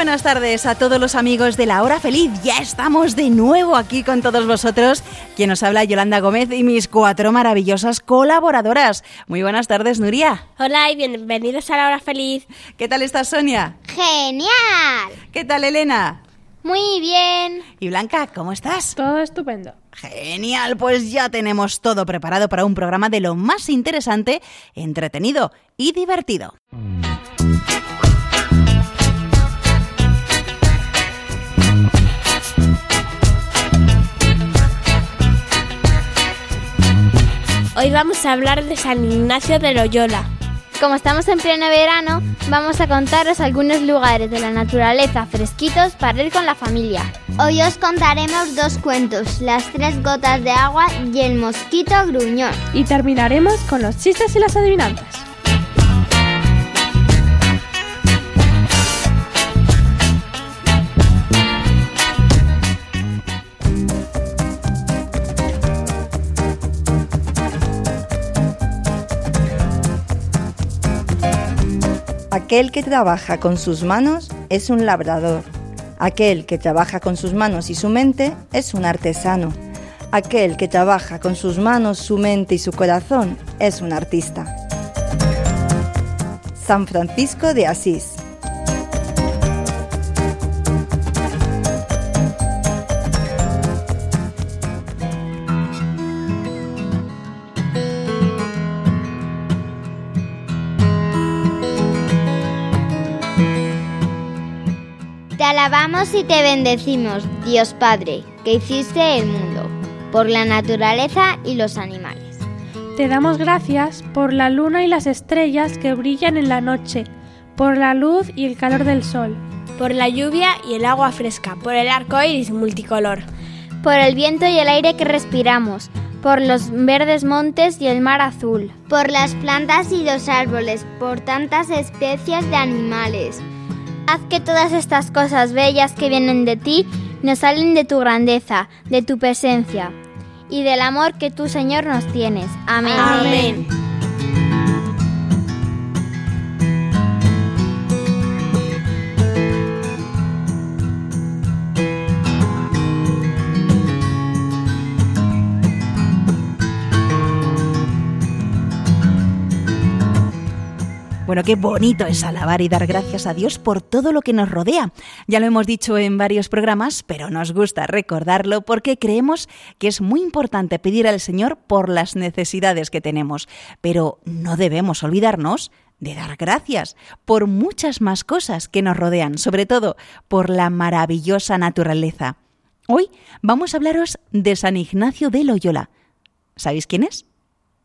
Buenas tardes a todos los amigos de la hora feliz. Ya estamos de nuevo aquí con todos vosotros. Quien nos habla Yolanda Gómez y mis cuatro maravillosas colaboradoras. Muy buenas tardes, Nuria. Hola y bienvenidos a la hora feliz. ¿Qué tal estás, Sonia? Genial. ¿Qué tal, Elena? Muy bien. ¿Y Blanca, cómo estás? Todo estupendo. Genial, pues ya tenemos todo preparado para un programa de lo más interesante, entretenido y divertido. Hoy vamos a hablar de San Ignacio de Loyola. Como estamos en pleno verano, vamos a contaros algunos lugares de la naturaleza fresquitos para ir con la familia. Hoy os contaremos dos cuentos, las tres gotas de agua y el mosquito gruñón. Y terminaremos con los chistes y las adivinanzas. Aquel que trabaja con sus manos es un labrador. Aquel que trabaja con sus manos y su mente es un artesano. Aquel que trabaja con sus manos, su mente y su corazón es un artista. San Francisco de Asís. Alabamos y te bendecimos, Dios Padre, que hiciste el mundo, por la naturaleza y los animales. Te damos gracias por la luna y las estrellas que brillan en la noche, por la luz y el calor del sol, por la lluvia y el agua fresca, por el arco iris multicolor, por el viento y el aire que respiramos, por los verdes montes y el mar azul, por las plantas y los árboles, por tantas especies de animales Que todas estas cosas bellas que vienen de ti nos salen de tu grandeza, de tu presencia y del amor que tú, Señor, nos tienes. Amén. Bueno, qué bonito es alabar y dar gracias a Dios por todo lo que nos rodea. Ya lo hemos dicho en varios programas, pero nos gusta recordarlo porque creemos que es muy importante pedir al Señor por las necesidades que tenemos. Pero no debemos olvidarnos de dar gracias por muchas más cosas que nos rodean, sobre todo por la maravillosa naturaleza. Hoy vamos a hablaros de San Ignacio de Loyola. ¿Sabéis quién es?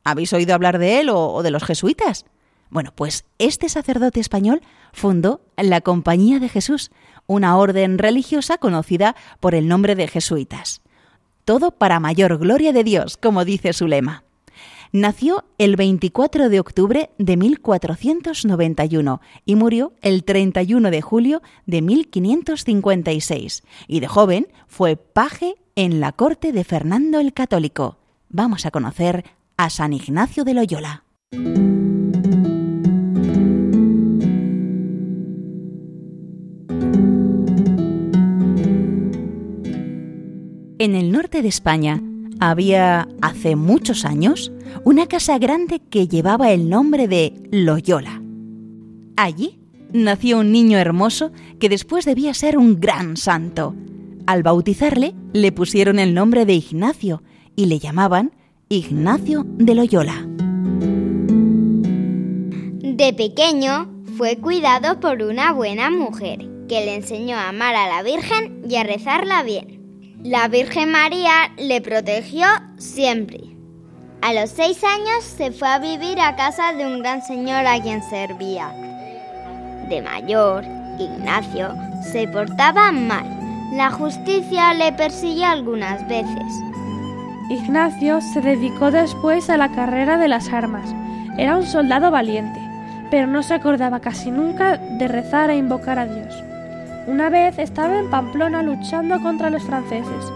¿Habéis oído hablar de él o, de los jesuitas? Bueno, pues este sacerdote español fundó la Compañía de Jesús, una orden religiosa conocida por el nombre de jesuitas. Todo para mayor gloria de Dios, como dice su lema. Nació el 24 de octubre de 1491 y murió el 31 de julio de 1556. Y de joven fue paje en la corte de Fernando el Católico. Vamos a conocer a San Ignacio de Loyola. En el norte de España había, hace muchos años, una casa grande que llevaba el nombre de Loyola. Allí nació un niño hermoso que después debía ser un gran santo. Al bautizarle le pusieron el nombre de Ignacio y le llamaban Ignacio de Loyola. De pequeño fue cuidado por una buena mujer que le enseñó a amar a la Virgen y a rezarla bien. La Virgen María le protegió siempre. A los seis años se fue a vivir a casa de un gran señor a quien servía. De mayor, Ignacio se portaba mal. La justicia le persiguió algunas veces. Ignacio se dedicó después a la carrera de las armas. Era un soldado valiente, pero no se acordaba casi nunca de rezar e invocar a Dios. Una vez estaba en Pamplona luchando contra los franceses,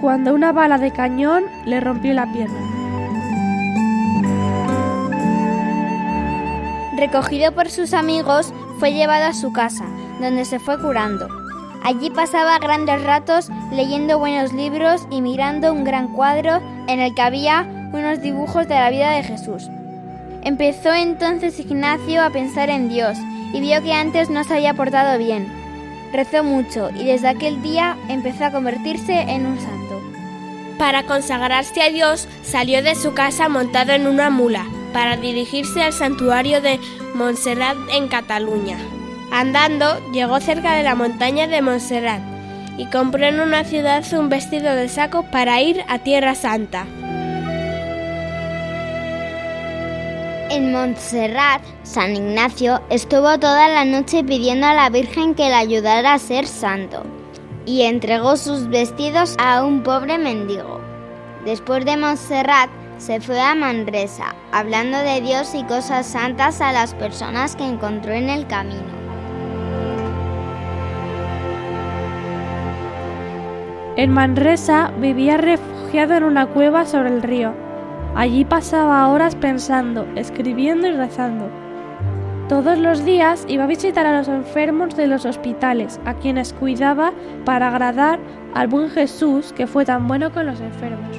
cuando una bala de cañón le rompió la pierna. Recogido por sus amigos, fue llevado a su casa, donde se fue curando. Allí pasaba grandes ratos leyendo buenos libros y mirando un gran cuadro en el que había unos dibujos de la vida de Jesús. Empezó entonces Ignacio a pensar en Dios y vio que antes no se había portado bien. Rezó mucho y desde aquel día empezó a convertirse en un santo. Para consagrarse a Dios salió de su casa montado en una mula para dirigirse al santuario de Montserrat en Cataluña. Andando, llegó cerca de la montaña de Montserrat y compró en una ciudad un vestido de saco para ir a Tierra Santa. En Montserrat, San Ignacio estuvo toda la noche pidiendo a la Virgen que le ayudara a ser santo y entregó sus vestidos a un pobre mendigo. Después de Montserrat, se fue a Manresa, hablando de Dios y cosas santas a las personas que encontró en el camino. En Manresa vivía refugiado en una cueva sobre el río. Allí pasaba horas pensando, escribiendo y rezando. Todos los días iba a visitar a los enfermos de los hospitales, a quienes cuidaba para agradar al buen Jesús que fue tan bueno con los enfermos.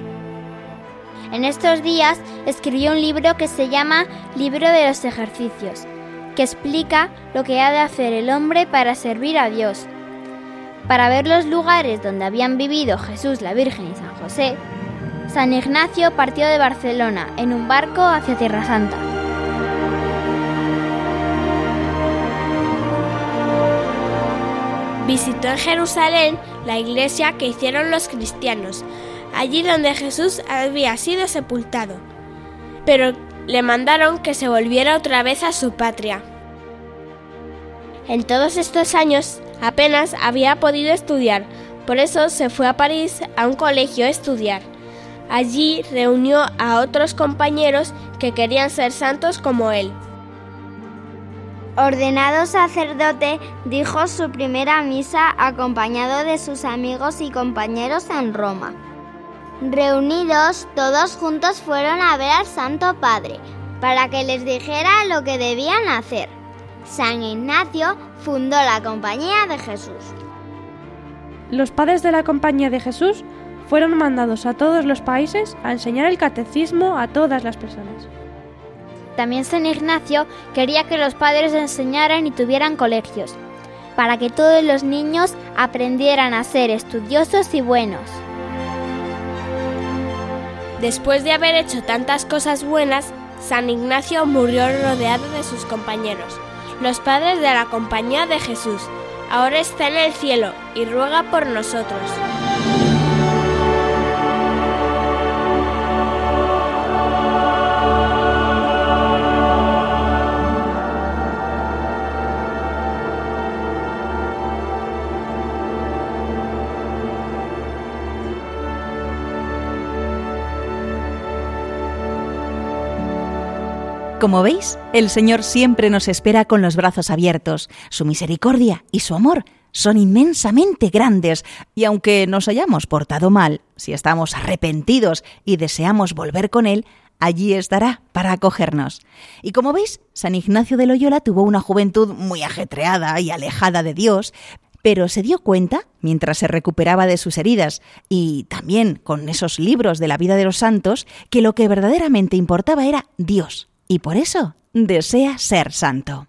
En estos días escribió un libro que se llama Libro de los Ejercicios, que explica lo que ha de hacer el hombre para servir a Dios. Para ver los lugares donde habían vivido Jesús, la Virgen y San José, San Ignacio partió de Barcelona en un barco hacia Tierra Santa. Visitó en Jerusalén la iglesia que hicieron los cristianos, allí donde Jesús había sido sepultado, pero le mandaron que se volviera otra vez a su patria. En todos estos años apenas había podido estudiar, por eso se fue a París a un colegio a estudiar. Allí reunió a otros compañeros que querían ser santos como él. Ordenado sacerdote, dijo su primera misa acompañado de sus amigos y compañeros en Roma. Reunidos, todos juntos fueron a ver al Santo Padre para que les dijera lo que debían hacer. San Ignacio fundó la Compañía de Jesús. Los padres de la Compañía de Jesús fueron mandados a todos los países a enseñar el catecismo a todas las personas. También San Ignacio quería que los padres enseñaran y tuvieran colegios, para que todos los niños aprendieran a ser estudiosos y buenos. Después de haber hecho tantas cosas buenas, San Ignacio murió rodeado de sus compañeros, los padres de la Compañía de Jesús. Ahora está en el cielo y ruega por nosotros. Como veis, el Señor siempre nos espera con los brazos abiertos. Su misericordia y su amor son inmensamente grandes, y aunque nos hayamos portado mal, si estamos arrepentidos y deseamos volver con Él, allí estará para acogernos. Y como veis, San Ignacio de Loyola tuvo una juventud muy ajetreada y alejada de Dios, pero se dio cuenta, mientras se recuperaba de sus heridas, y también con esos libros de la vida de los santos, que lo que verdaderamente importaba era Dios, y por eso desea ser santo.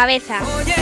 Cabeza.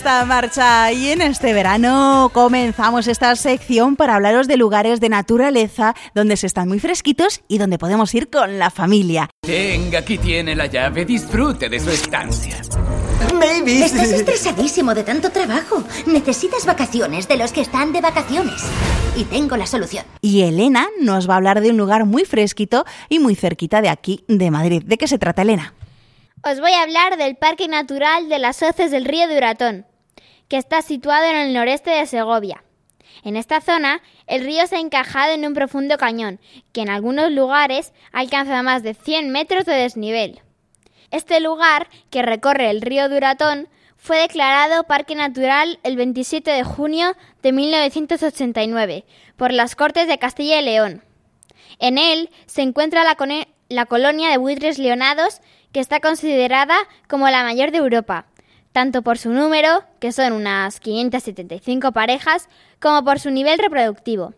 Con esta marcha y en este verano comenzamos esta sección para hablaros de lugares de naturaleza donde se están muy fresquitos y donde podemos ir con la familia. Tenga, aquí tiene la llave. Disfrute de su estancia. Estás estresadísimo de tanto trabajo. Necesitas vacaciones de los que están de vacaciones. Y tengo la solución. Y Elena nos va a hablar de un lugar muy fresquito y muy cerquita de aquí, de Madrid. ¿De qué se trata, Elena? Os voy a hablar del Parque Natural de las Hoces del Río Duratón, que está situado en el noreste de Segovia. En esta zona, el río se ha encajado en un profundo cañón, que en algunos lugares alcanza más de 100 metros de desnivel. Este lugar, que recorre el río Duratón, fue declarado Parque Natural el 27 de junio de 1989 por las Cortes de Castilla y León. En él se encuentra la, la colonia de buitres leonados, que está considerada como la mayor de Europa, tanto por su número, que son unas 575 parejas, como por su nivel reproductivo.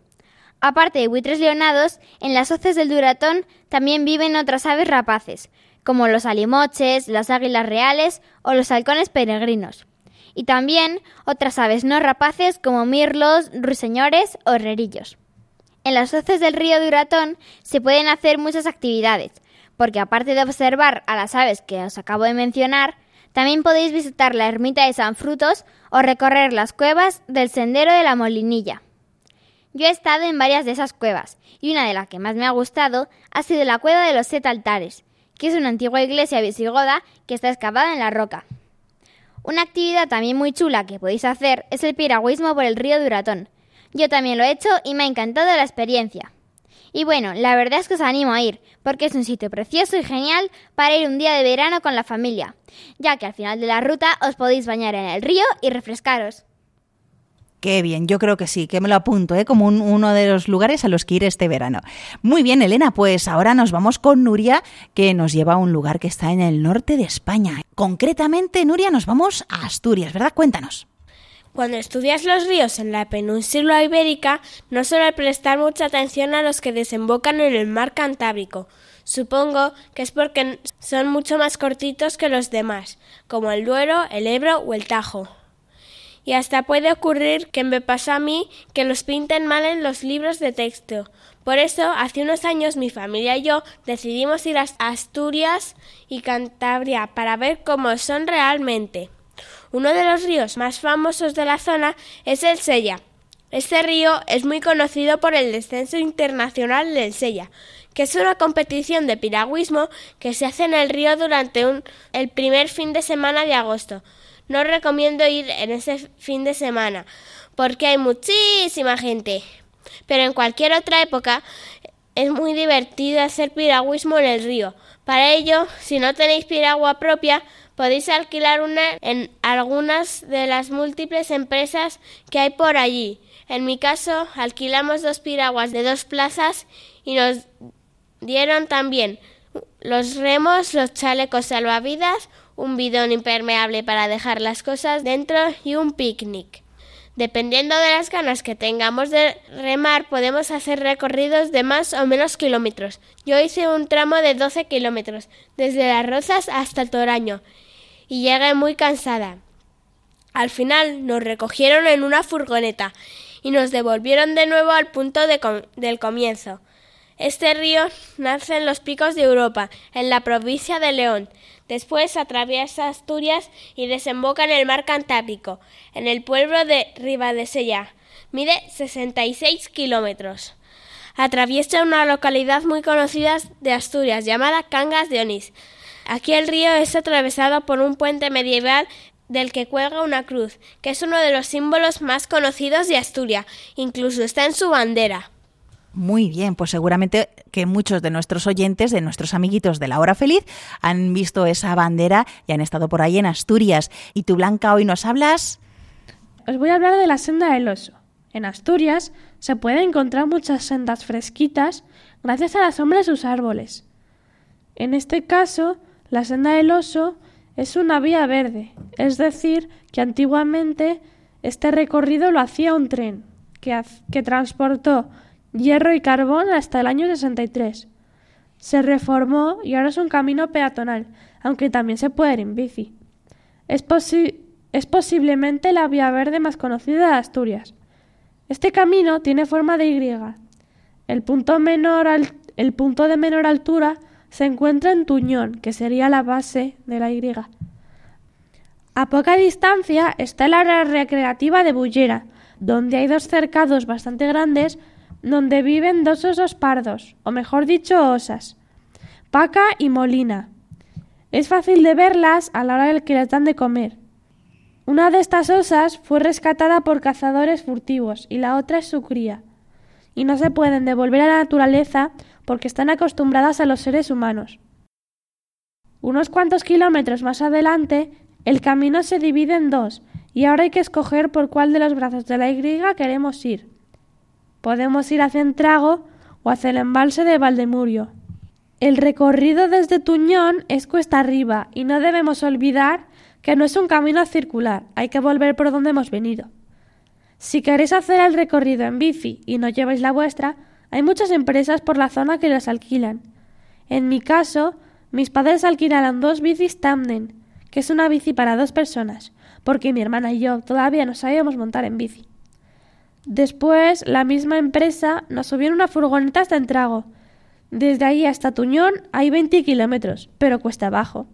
Aparte de buitres leonados, en las hoces del Duratón también viven otras aves rapaces, como los alimoches, las águilas reales o los halcones peregrinos. Y también otras aves no rapaces como mirlos, ruiseñores o herrerillos. En las hoces del río Duratón se pueden hacer muchas actividades, porque aparte de observar a las aves que os acabo de mencionar, también podéis visitar la ermita de San Frutos o recorrer las cuevas del sendero de la Molinilla. Yo he estado en varias de esas cuevas, y una de las que más me ha gustado ha sido la cueva de los siete altares, que es una antigua iglesia visigoda que está excavada en la roca. Una actividad también muy chula que podéis hacer es el piragüismo por el río Duratón. Yo también lo he hecho y me ha encantado la experiencia. Y bueno, la verdad es que os animo a ir, porque es un sitio precioso y genial para ir un día de verano con la familia, ya que al final de la ruta os podéis bañar en el río y refrescaros. Qué bien, yo creo que sí, que me lo apunto, ¿eh? como un- uno de los lugares a los que ir este verano. Muy bien, Elena, pues ahora nos vamos con Nuria, que nos lleva a un lugar que está en el norte de España. Concretamente, Nuria, nos vamos a Asturias, ¿verdad? Cuéntanos. Cuando estudias los ríos en la península ibérica, no suele prestar mucha atención a los que desembocan en el mar Cantábrico. Supongo que es porque son mucho más cortitos que los demás, como el Duero, el Ebro o el Tajo. Y hasta puede ocurrir que me pasa a mí que los pinten mal en los libros de texto. Por eso, hace unos años mi familia y yo decidimos ir a Asturias y Cantabria para ver cómo son realmente. Uno de los ríos más famosos de la zona es el Sella. Este río es muy conocido por el descenso internacional del Sella, que es una competición de piragüismo que se hace en el río durante un- el primer fin de semana de agosto. No recomiendo ir en ese fin de semana, porque hay muchísima gente. Pero en cualquier otra época es muy divertido hacer piragüismo en el río. Para ello, si no tenéis piragua propia, podéis alquilar una en algunas de las múltiples empresas que hay por allí. En mi caso, alquilamos dos piraguas de dos plazas y nos dieron también los remos, los chalecos salvavidas, un bidón impermeable para dejar las cosas dentro y un picnic. Dependiendo de las ganas que tengamos de remar, podemos hacer recorridos de más o menos kilómetros. Yo hice un tramo de 12 kilómetros, desde las Rozas hasta el Toraño, y llegué muy cansada. Al final nos recogieron en una furgoneta y nos devolvieron de nuevo al punto de del comienzo. Este río nace en los picos de Europa, en la provincia de León. Después atraviesa Asturias y desemboca en el mar Cantábrico, en el pueblo de Ribadesella. Mide 66 kilómetros. Atraviesa una localidad muy conocida de Asturias llamada Cangas de Onís. Aquí el río es atravesado por un puente medieval del que cuelga una cruz, que es uno de los símbolos más conocidos de Asturias. Incluso está en su bandera. Muy bien, pues seguramente que muchos de nuestros oyentes, de nuestros amiguitos de la hora feliz, han visto esa bandera y han estado por ahí en Asturias. Y tú, Blanca, hoy nos hablas. Os voy a hablar de la senda del oso. En Asturias se pueden encontrar muchas sendas fresquitas gracias a la sombra de sus árboles. En este caso, la senda del oso es una vía verde, es decir, que antiguamente este recorrido lo hacía un tren que, transportó hierro y carbón hasta el año 63. Se reformó y ahora es un camino peatonal, aunque también se puede ir en bici. Es, es posiblemente la vía verde más conocida de Asturias. Este camino tiene forma de Y. El punto, menor el punto de menor altura se encuentra en Tuñón, que sería la base de la Y. A poca distancia está el área recreativa de Bullera, donde hay dos cercados bastante grandes donde viven dos osos pardos, o mejor dicho, osas, Paca y Molina. Es fácil de verlas a la hora del que les dan de comer. Una de estas osas fue rescatada por cazadores furtivos y la otra es su cría. Y no se pueden devolver a la naturaleza porque están acostumbradas a los seres humanos. Unos cuantos kilómetros más adelante, el camino se divide en dos y ahora hay que escoger por cuál de los brazos de la Y queremos ir. Podemos ir hacia Entrago o hacia el embalse de Valdemurio. El recorrido desde Tuñón es cuesta arriba y no debemos olvidar que no es un camino circular, hay que volver por donde hemos venido. Si queréis hacer el recorrido en bici y no lleváis la vuestra, hay muchas empresas por la zona que las alquilan. En mi caso, mis padres alquilaron dos bicis Tandem, que es una bici para dos personas, porque mi hermana y yo todavía no sabíamos montar en bici. Después, la misma empresa nos subió en una furgoneta hasta Entrago. Desde ahí hasta Tuñón hay 20 kilómetros, pero cuesta abajo.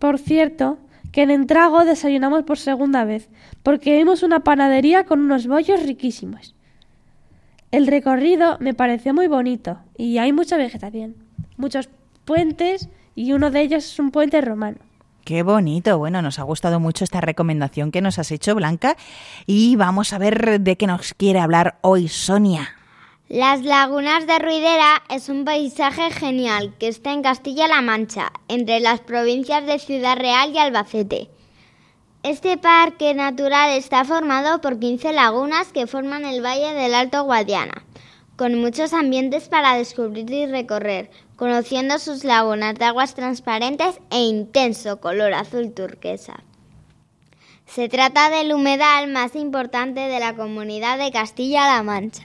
Por cierto, que en Entrago desayunamos por segunda vez, porque vimos una panadería con unos bollos riquísimos. El recorrido me pareció muy bonito y hay mucha vegetación, muchos puentes y uno de ellos es un puente romano. Qué bonito. Bueno, nos ha gustado mucho esta recomendación que nos has hecho, Blanca. Y vamos a ver de qué nos quiere hablar hoy Sonia. Las lagunas de Ruidera es un paisaje genial que está en Castilla-La Mancha, entre las provincias de Ciudad Real y Albacete. Este parque natural está formado por 15 lagunas que forman el Valle del Alto Guadiana, con muchos ambientes para descubrir y recorrer, conociendo sus lagunas de aguas transparentes e intenso color azul turquesa. Se trata del humedal más importante de la comunidad de Castilla-La Mancha.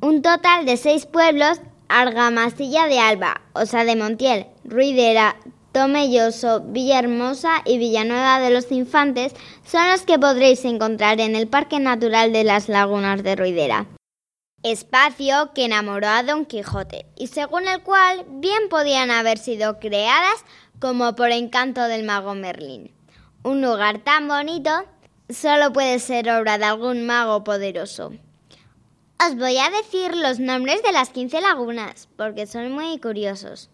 Un total de seis pueblos, Argamasilla de Alba, Osa de Montiel, Ruidera, Tomelloso, Villahermosa y Villanueva de los Infantes son los que podréis encontrar en el Parque Natural de las Lagunas de Ruidera espacio que enamoró a Don Quijote y según el cual bien podían haber sido creadas como por encanto del mago Merlín. Un lugar tan bonito solo puede ser obra de algún mago poderoso. Os voy a decir los nombres de las 15 lagunas porque son muy curiosos.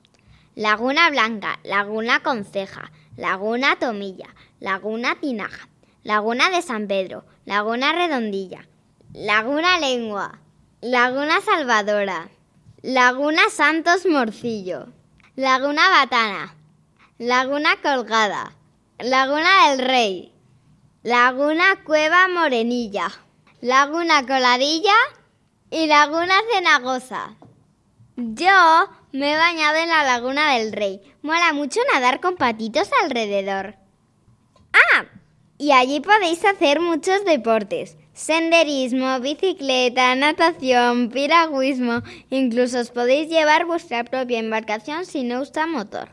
Laguna Blanca, Laguna Conceja, Laguna Tomilla, Laguna Tinaja, Laguna de San Pedro, Laguna Redondilla, Laguna Lengua, Laguna Salvadora, Laguna Santos Morcillo, Laguna Batana, Laguna Colgada, Laguna del Rey, Laguna Cueva Morenilla, Laguna Coladilla y Laguna Cenagosa. Yo me he bañado en la Laguna del Rey. Mola mucho nadar con patitos alrededor. Ah, y allí podéis hacer muchos deportes. Senderismo, bicicleta, natación, piragüismo. Incluso os podéis llevar vuestra propia embarcación si no usa motor.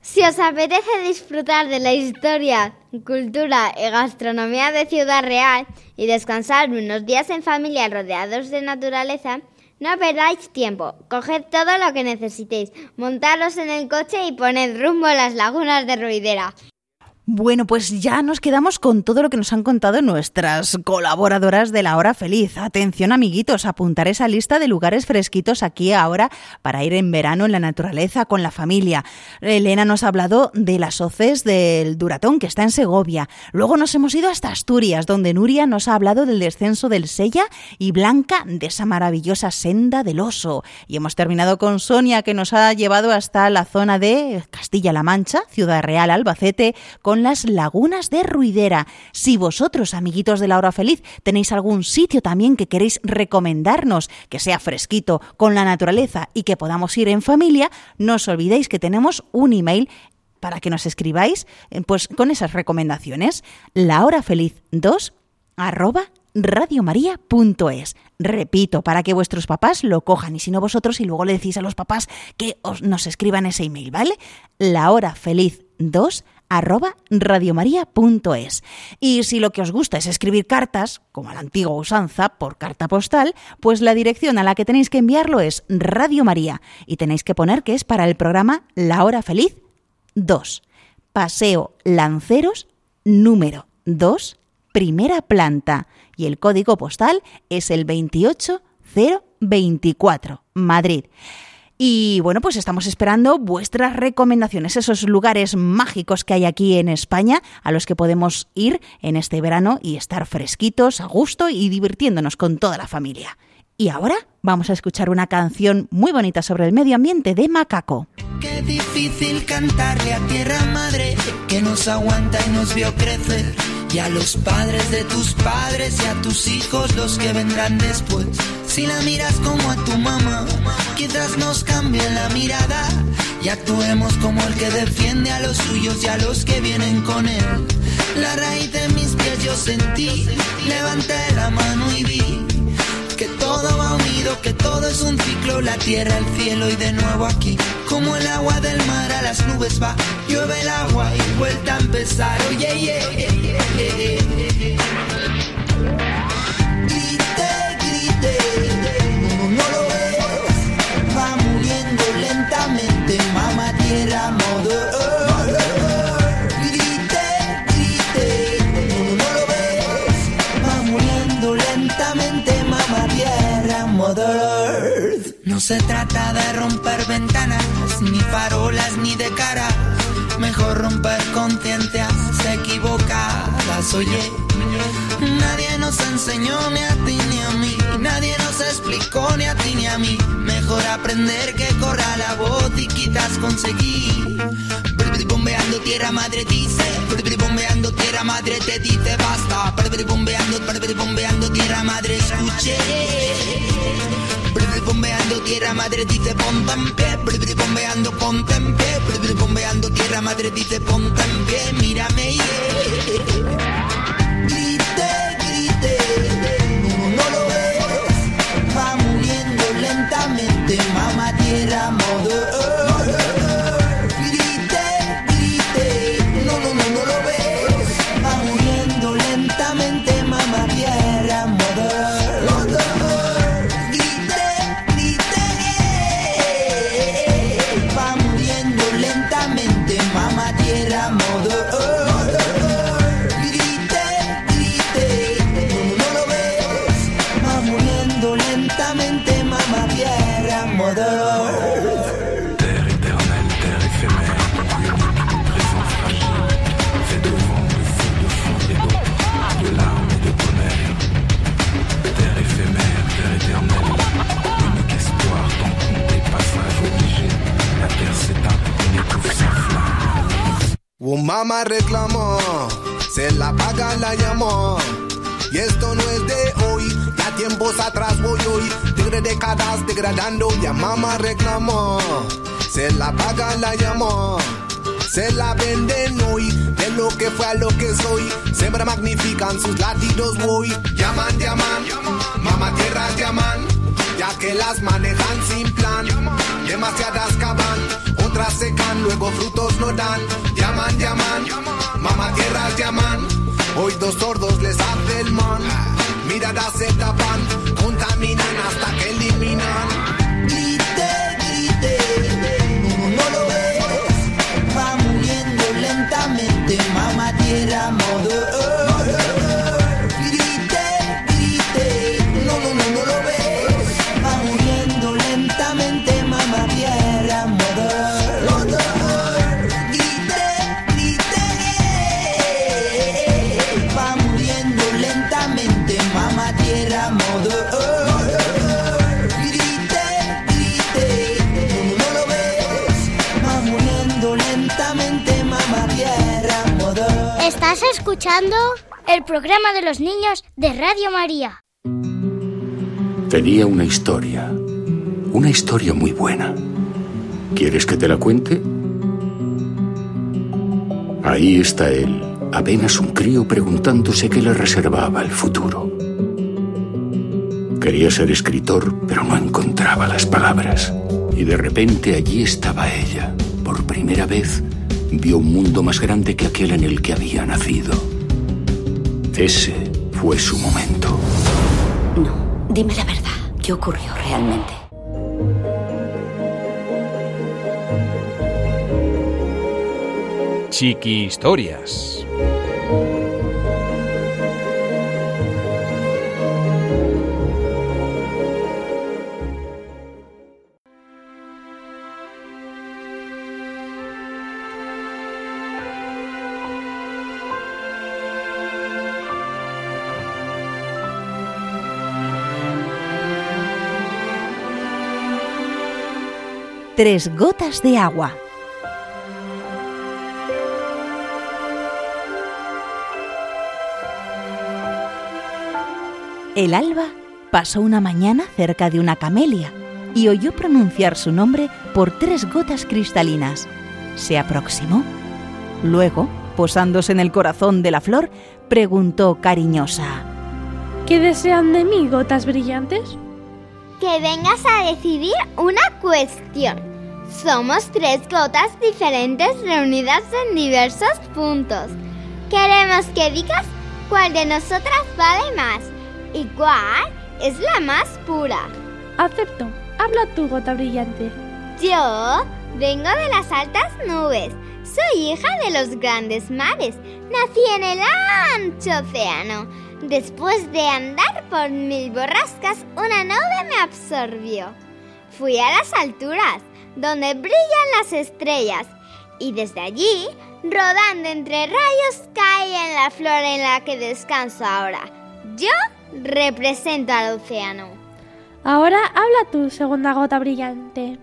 Si os apetece disfrutar de la historia, cultura y gastronomía de Ciudad Real y descansar unos días en familia rodeados de naturaleza, no perdáis tiempo. Coged todo lo que necesitéis, montaros en el coche y poned rumbo a las lagunas de Ruidera. Bueno, pues ya nos quedamos con todo lo que nos han contado nuestras colaboradoras de la hora feliz. Atención amiguitos, apuntar esa lista de lugares fresquitos aquí ahora para ir en verano en la naturaleza con la familia. Elena nos ha hablado de las hoces del Duratón que está en Segovia. Luego nos hemos ido hasta Asturias, donde Nuria nos ha hablado del descenso del Sella y Blanca de esa maravillosa senda del oso. Y hemos terminado con Sonia que nos ha llevado hasta la zona de Castilla-La Mancha, Ciudad Real, Albacete, con las lagunas de Ruidera. Si vosotros, amiguitos de la hora feliz, tenéis algún sitio también que queréis recomendarnos, que sea fresquito, con la naturaleza y que podamos ir en familia, no os olvidéis que tenemos un email para que nos escribáis eh, pues con esas recomendaciones. La hora feliz 2 arroba radiomaria.es. Repito, para que vuestros papás lo cojan y si no vosotros y luego le decís a los papás que os, nos escriban ese email, ¿vale? La hora feliz 2 arroba radiomaria.es. Y si lo que os gusta es escribir cartas, como a la antigua usanza, por carta postal, pues la dirección a la que tenéis que enviarlo es Radio María y tenéis que poner que es para el programa La Hora Feliz 2. Paseo Lanceros número 2, primera planta. Y el código postal es el 28024, Madrid. Y bueno, pues estamos esperando vuestras recomendaciones, esos lugares mágicos que hay aquí en España a los que podemos ir en este verano y estar fresquitos, a gusto y divirtiéndonos con toda la familia. Y ahora vamos a escuchar una canción muy bonita sobre el medio ambiente de Macaco. Qué difícil cantarle a tierra madre que nos aguanta y nos vio crecer. Y a los padres de tus padres y a tus hijos los que vendrán después. Si la miras como a tu mamá, quizás nos cambie la mirada y actuemos como el que defiende a los suyos y a los que vienen con él. La raíz de mis pies yo sentí, levanté la mano y vi que todo va unido, que todo es un ciclo, la tierra, el cielo y de nuevo aquí. Como el agua del mar a las nubes va, llueve el agua y vuelta a empezar. Oye, yeah, yeah, yeah, se trata de romper ventanas, ni farolas, ni de cara. Mejor romper conciencias equivocadas, oye. Nadie nos enseñó ni a ti ni a mí, nadie nos explicó ni a ti ni a mí. Mejor aprender que corra la voz y quizás conseguir. Bombeando tierra madre dice, bombeando tierra madre te dice basta. Bombeando, bombeando tierra madre escuche. Bombeando tierra madre dice ponte en pie, bombeando ponte en pie, bombeando tierra madre dice ponte en pie, mírame yeah. Grite, grite, no, no lo ves, va muriendo lentamente, mamá tierra modo. Mamá reclamó, se la paga la llamó. Y esto no es de hoy, tiempos atrás voy hoy. Tigre décadas degradando, ya mamá reclamó. Se la paga la llamó. Se la venden hoy, de lo que fue a lo que soy. Siempre magnifican sus latidos voy. Llaman, llaman, mamá tierra llaman. Ya que las manejan sin plan. Demasiadas cavan, otras secan, luego frutos no dan. Llaman, llaman, mamá tierra llaman. Hoy dos sordos les hace el man. Miradas se tapan, contaminan hasta que eliminan. Grite, grite, no, no lo ves. Va muriendo lentamente, mamá tierra, mother. Estás escuchando el programa de los niños de Radio María. Tenía una historia. Una historia muy buena. ¿Quieres que te la cuente? Ahí está él, apenas un crío preguntándose qué le reservaba el futuro. Quería ser escritor, pero no encontraba las palabras. Y de repente allí estaba ella. Por primera vez vio un mundo más grande que aquel en el que había nacido. Ese fue su momento. Dime la verdad. ¿Qué ocurrió realmente? Chiqui Historias. Tres gotas de agua. El alba pasó una mañana cerca de una camelia y oyó pronunciar su nombre por tres gotas cristalinas. Se aproximó. Luego, posándose en el corazón de la flor, preguntó cariñosa. ¿Qué desean de mí, gotas brillantes? Que vengas a decidir una cuestión. Somos tres gotas diferentes reunidas en diversos puntos. Queremos que digas cuál de nosotras vale más y cuál es la más pura. Acepto. Habla tú, gota brillante. Yo vengo de las altas nubes. Soy hija de los grandes mares. Nací en el ancho océano. Después de andar por mil borrascas, una nube me absorbió. Fui a las alturas, donde brillan las estrellas, y desde allí, rodando entre rayos, caí en la flor en la que descanso ahora. Yo represento al océano. Ahora habla tú, segunda gota brillante.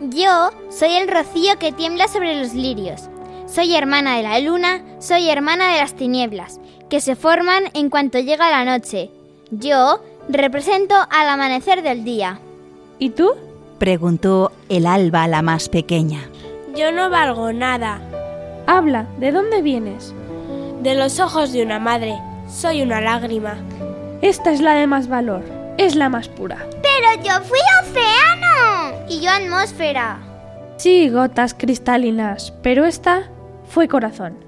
Yo soy el rocío que tiembla sobre los lirios. Soy hermana de la luna, soy hermana de las tinieblas, que se forman en cuanto llega la noche. Yo represento al amanecer del día. ¿Y tú? Preguntó el alba a la más pequeña. Yo no valgo nada. Habla, ¿de dónde vienes? De los ojos de una madre. Soy una lágrima. Esta es la de más valor. Es la más pura. Pero yo fui océano. Y yo atmósfera. Sí, gotas cristalinas, pero esta fue corazón.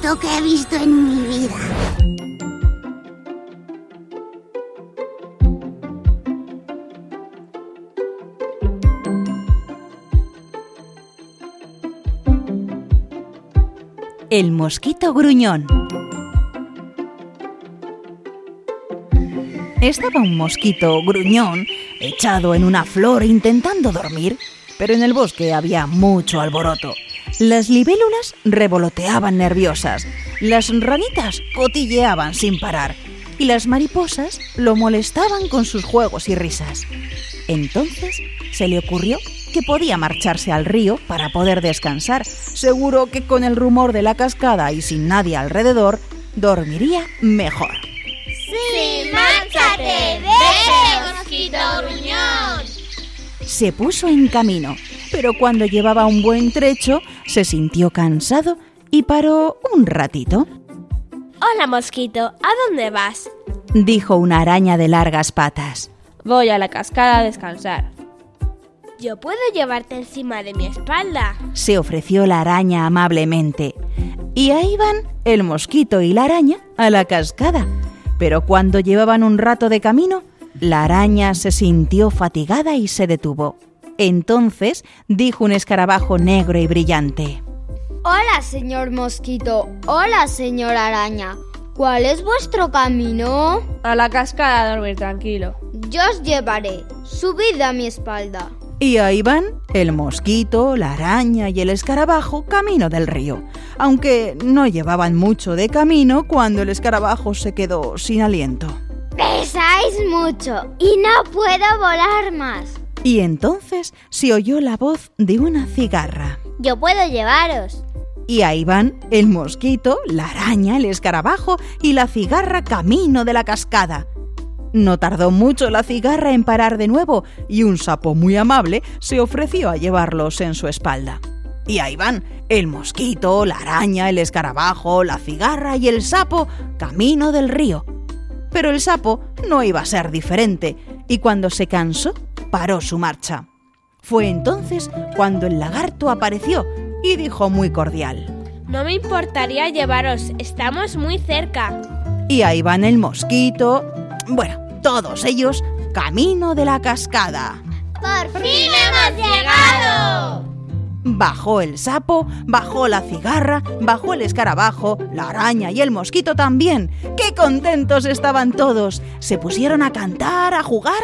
Que he visto en mi vida. El mosquito gruñón. Estaba un mosquito gruñón echado en una flor intentando dormir, pero en el bosque había mucho alboroto. Las libélulas revoloteaban nerviosas, las ranitas cotilleaban sin parar y las mariposas lo molestaban con sus juegos y risas. Entonces se le ocurrió que podía marcharse al río para poder descansar. Seguro que con el rumor de la cascada y sin nadie alrededor, dormiría mejor. ¡Sí, márchate! ¡Vete, mosquito gruñón! Se puso en camino, pero cuando llevaba un buen trecho, se sintió cansado y paró un ratito. Hola, mosquito, ¿a dónde vas? Dijo una araña de largas patas. Voy a la cascada a descansar. Yo puedo llevarte encima de mi espalda. Se ofreció la araña amablemente. Y ahí van el mosquito y la araña a la cascada. Pero cuando llevaban un rato de camino, la araña se sintió fatigada y se detuvo. Entonces dijo un escarabajo negro y brillante. Hola, señor mosquito. Hola, señor araña. ¿Cuál es vuestro camino? A la cascada a dormir tranquilo. Yo os llevaré. Subid a mi espalda. Y ahí van el mosquito, la araña y el escarabajo camino del río, aunque no llevaban mucho de camino cuando el escarabajo se quedó sin aliento. Pesáis mucho y no puedo volar más. Y entonces se oyó la voz de una cigarra. Yo puedo llevaros. Y ahí van el mosquito, la araña, el escarabajo y la cigarra camino de la cascada. No tardó mucho la cigarra en parar de nuevo y un sapo muy amable se ofreció a llevarlos en su espalda. Y ahí van el mosquito, la araña, el escarabajo, la cigarra y el sapo camino del río. Pero el sapo no iba a ser diferente y cuando se cansó paró su marcha. Fue entonces cuando el lagarto apareció y dijo muy cordial. No me importaría llevaros, estamos muy cerca. Y ahí van el mosquito, bueno, todos ellos camino de la cascada. ¡Por fin hemos llegado! Bajó el sapo, bajó la cigarra, bajó el escarabajo, la araña y el mosquito también. ¡Qué contentos estaban todos! Se pusieron a cantar, a jugar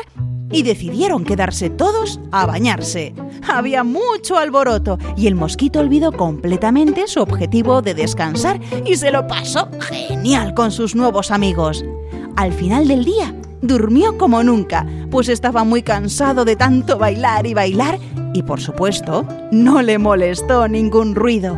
y decidieron quedarse todos a bañarse. Había mucho alboroto y el mosquito olvidó completamente su objetivo de descansar y se lo pasó genial con sus nuevos amigos. Al final del día, durmió como nunca, pues estaba muy cansado de tanto bailar y bailar y por supuesto no le molestó ningún ruido.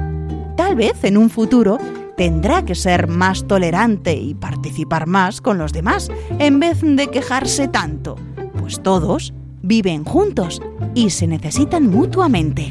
Tal vez en un futuro tendrá que ser más tolerante y participar más con los demás en vez de quejarse tanto, pues todos viven juntos y se necesitan mutuamente.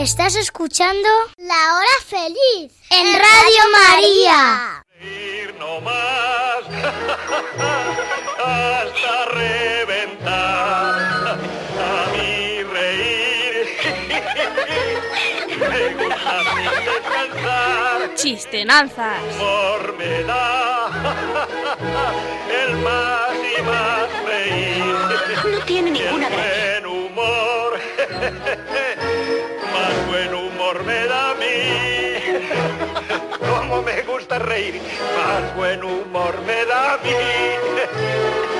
Estás escuchando La Hora Feliz en Radio María. hasta reventar. A mí reír me gusta descansar. Chistenanzas. Humor me da el más y más reír. No tiene ninguna gracia. Buen humor, buen humor me da a mí. Como me gusta reír, más buen humor me da a mí.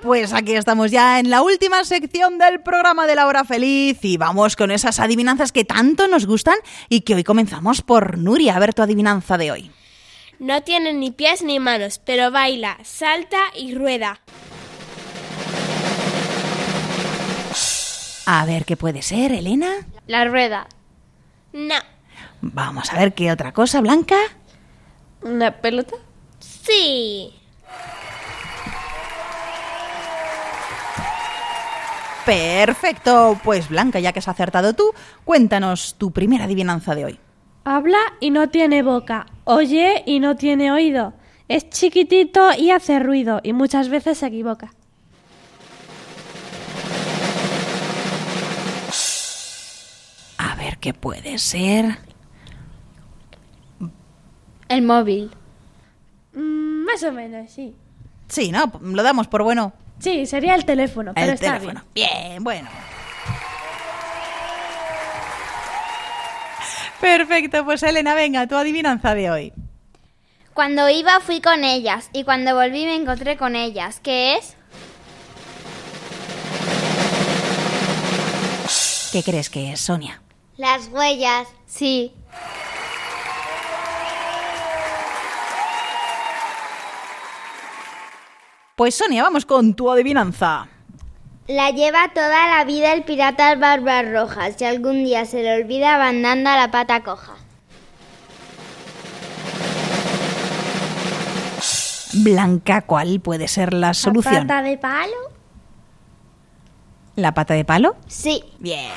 Pues aquí estamos ya en la última sección del programa de la hora feliz y vamos con esas adivinanzas que tanto nos gustan y que hoy comenzamos por Nuria. A ver tu adivinanza de hoy. No tiene ni pies ni manos, pero baila, salta y rueda. A ver qué puede ser, Elena. La rueda. No. Vamos a ver qué otra cosa, Blanca. ¿Una pelota? Sí. Perfecto. Pues Blanca, ya que has acertado tú, cuéntanos tu primera adivinanza de hoy. Habla y no tiene boca. Oye y no tiene oído. Es chiquitito y hace ruido y muchas veces se equivoca. Ver qué puede ser. El móvil. Mm, más o menos, sí. Sí, ¿no? Lo damos por bueno. Sí, sería el teléfono, pero El está teléfono. Bien, bueno. Perfecto, pues Elena, venga, tu adivinanza de hoy. Cuando iba fui con ellas y cuando volví me encontré con ellas. ¿Qué es? ¿Qué crees que es, Sonia? Las huellas. Sí. Pues Sonia, vamos con tu adivinanza. La lleva toda la vida el pirata Barbas Rojas y algún día se le olvida abandonando a la pata coja. Blanca, ¿cuál puede ser la solución? ¿Pata de palo? ¿La pata de palo? Sí. Bien.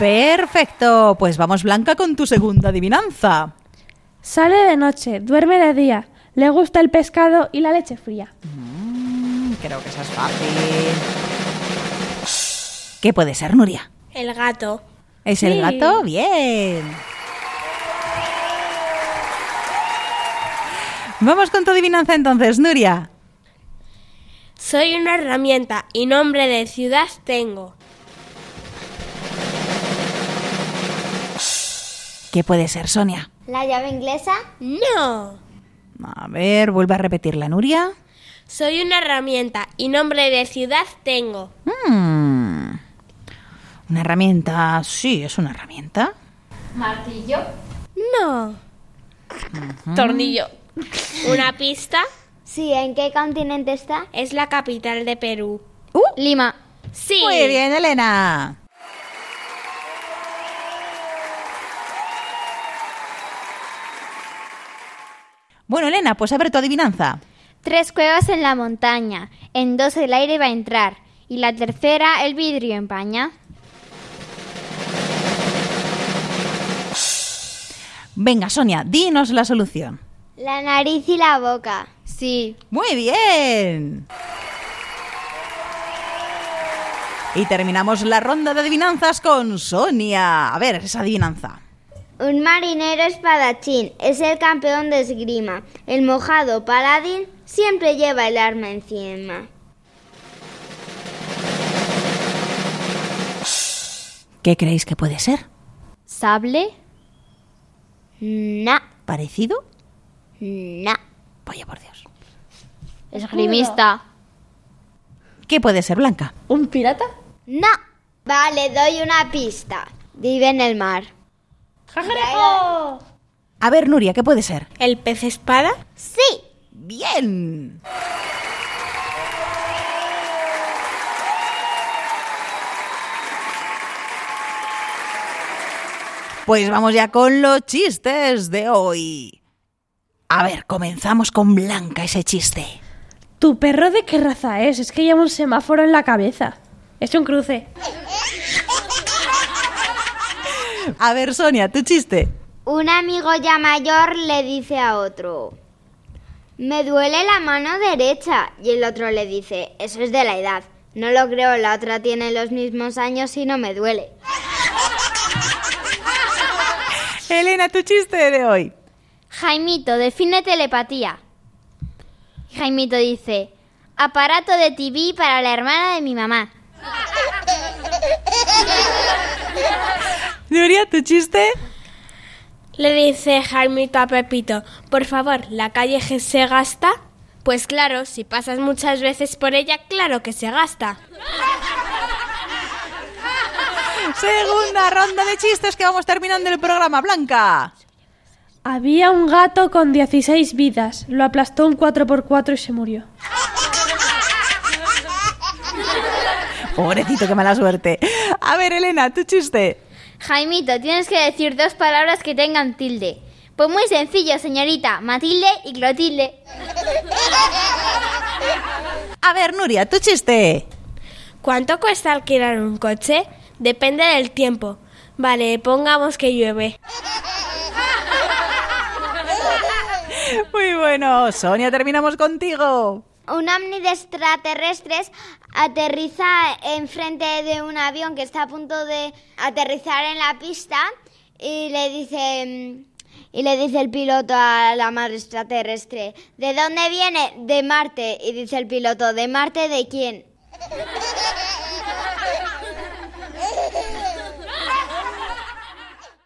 Perfecto, pues vamos Blanca con tu segunda adivinanza. Sale de noche, duerme de día. Le gusta el pescado y la leche fría. Mm, creo que esa es fácil. ¿Qué puede ser, Nuria? El gato. ¿Es el gato? Bien. Vamos con tu adivinanza entonces, Nuria. Soy una herramienta y nombre de ciudad tengo. ¿Qué puede ser, Sonia? ¿La llave inglesa? No. A ver, vuelve a repetirla, Nuria. Soy una herramienta y nombre de ciudad tengo. Mm. Una herramienta, sí, es una herramienta. ¿Martillo? No. Tornillo. ¿Una pista? Sí, ¿en qué continente está? Es la capital de Perú. Lima. Sí. Muy bien, Elena. Bueno, Elena, pues a ver tu adivinanza. Tres cuevas en la montaña. En dos el aire va a entrar. Y la tercera el vidrio empaña. Venga, Sonia, dinos la solución. La nariz y la boca. Sí. Muy bien. Y terminamos la ronda de adivinanzas con Sonia. A ver, esa adivinanza. Un marinero espadachín es el campeón de esgrima. El mojado paladín siempre lleva el arma encima. ¿Qué creéis que puede ser? ¿Sable? No. ¿Parecido? No. Vaya por Dios. Esgrimista. ¿Qué puede ser, Blanca? ¿Un pirata? No. Vale, doy una pista. Vive en el mar. ¡Cangrejo! A ver, Nuria, ¿qué puede ser? ¿El pez espada? Sí. Bien. Pues vamos ya con los chistes de hoy. A ver, comenzamos con Blanca ese chiste. ¿Tu perro de qué raza es? Es que lleva un semáforo en la cabeza. Es un cruce. A ver, Sonia, tu chiste. Un amigo ya mayor le dice a otro, me duele la mano derecha. Y el otro le dice, eso es de la edad. No lo creo, la otra tiene los mismos años y no me duele. Elena, tu chiste de hoy. Jaimito, define telepatía. Jaimito dice, aparato de TV para la hermana de mi mamá. Nuria, tu chiste. Le dice Jaimito a Pepito, por favor, ¿la calle se gasta? Pues claro, si pasas muchas veces por ella, claro que se gasta. Segunda ronda de chistes que vamos terminando el programa, Blanca. Había un gato con 16 vidas. Lo aplastó un 4x4 y se murió. Pobrecito, qué mala suerte. A ver, Elena, tu chiste. Jaimito, tienes que decir dos palabras que tengan tilde. Pues muy sencillo, señorita. Matilde y Clotilde. A ver, Nuria, tu chiste. ¿Cuánto cuesta alquilar un coche? Depende del tiempo. Vale, pongamos que llueve. Muy bueno. Sonia, terminamos contigo. Un ovni de extraterrestres aterriza enfrente de un avión que está a punto de aterrizar en la pista y le dice y le dice el piloto a la madre extraterrestre, ¿de dónde viene? De Marte. Y dice el piloto, ¿de Marte de quién?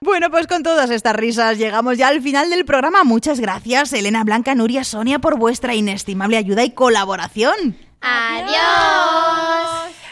Bueno, pues con todas estas risas llegamos ya al final del programa. Muchas gracias, Elena, Blanca, Nuria, Sonia, por vuestra inestimable ayuda y colaboración. Adiós.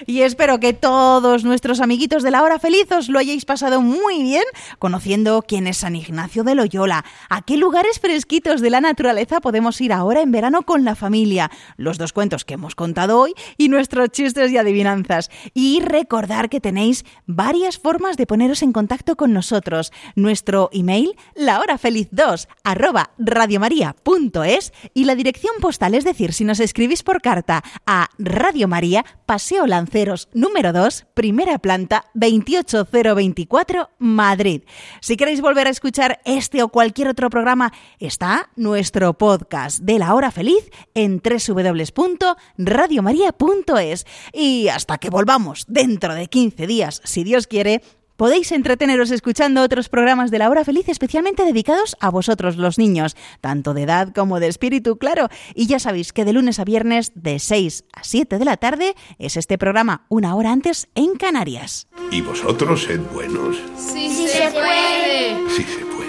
Y espero que todos nuestros amiguitos de la hora feliz os lo hayáis pasado muy bien conociendo quién es San Ignacio de Loyola, a qué lugares fresquitos de la naturaleza podemos ir ahora en verano con la familia, los dos cuentos que hemos contado hoy y nuestros chistes y adivinanzas. Y recordar que tenéis varias formas de poneros en contacto con nosotros. Nuestro email, lahorafeliz2 arroba radiomaria.es y la dirección postal, es decir, si nos escribís por carta a Radio María, Paseo Lanceros número 2, primera planta, 28024, Madrid. Si queréis volver a escuchar este o cualquier otro programa, está nuestro podcast de la hora feliz en www.radiomaria.es. Y hasta que volvamos dentro de 15 días, si Dios quiere, Podéis entreteneros escuchando otros programas de la hora feliz especialmente dedicados a vosotros los niños, tanto de edad como de espíritu, claro. Y ya sabéis que de lunes a viernes de 6 a 7 de la tarde es este programa una hora antes en Canarias. Y vosotros sed buenos. Sí, se puede. Sí se puede.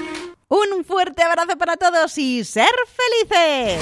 Un fuerte abrazo para todos y ser felices.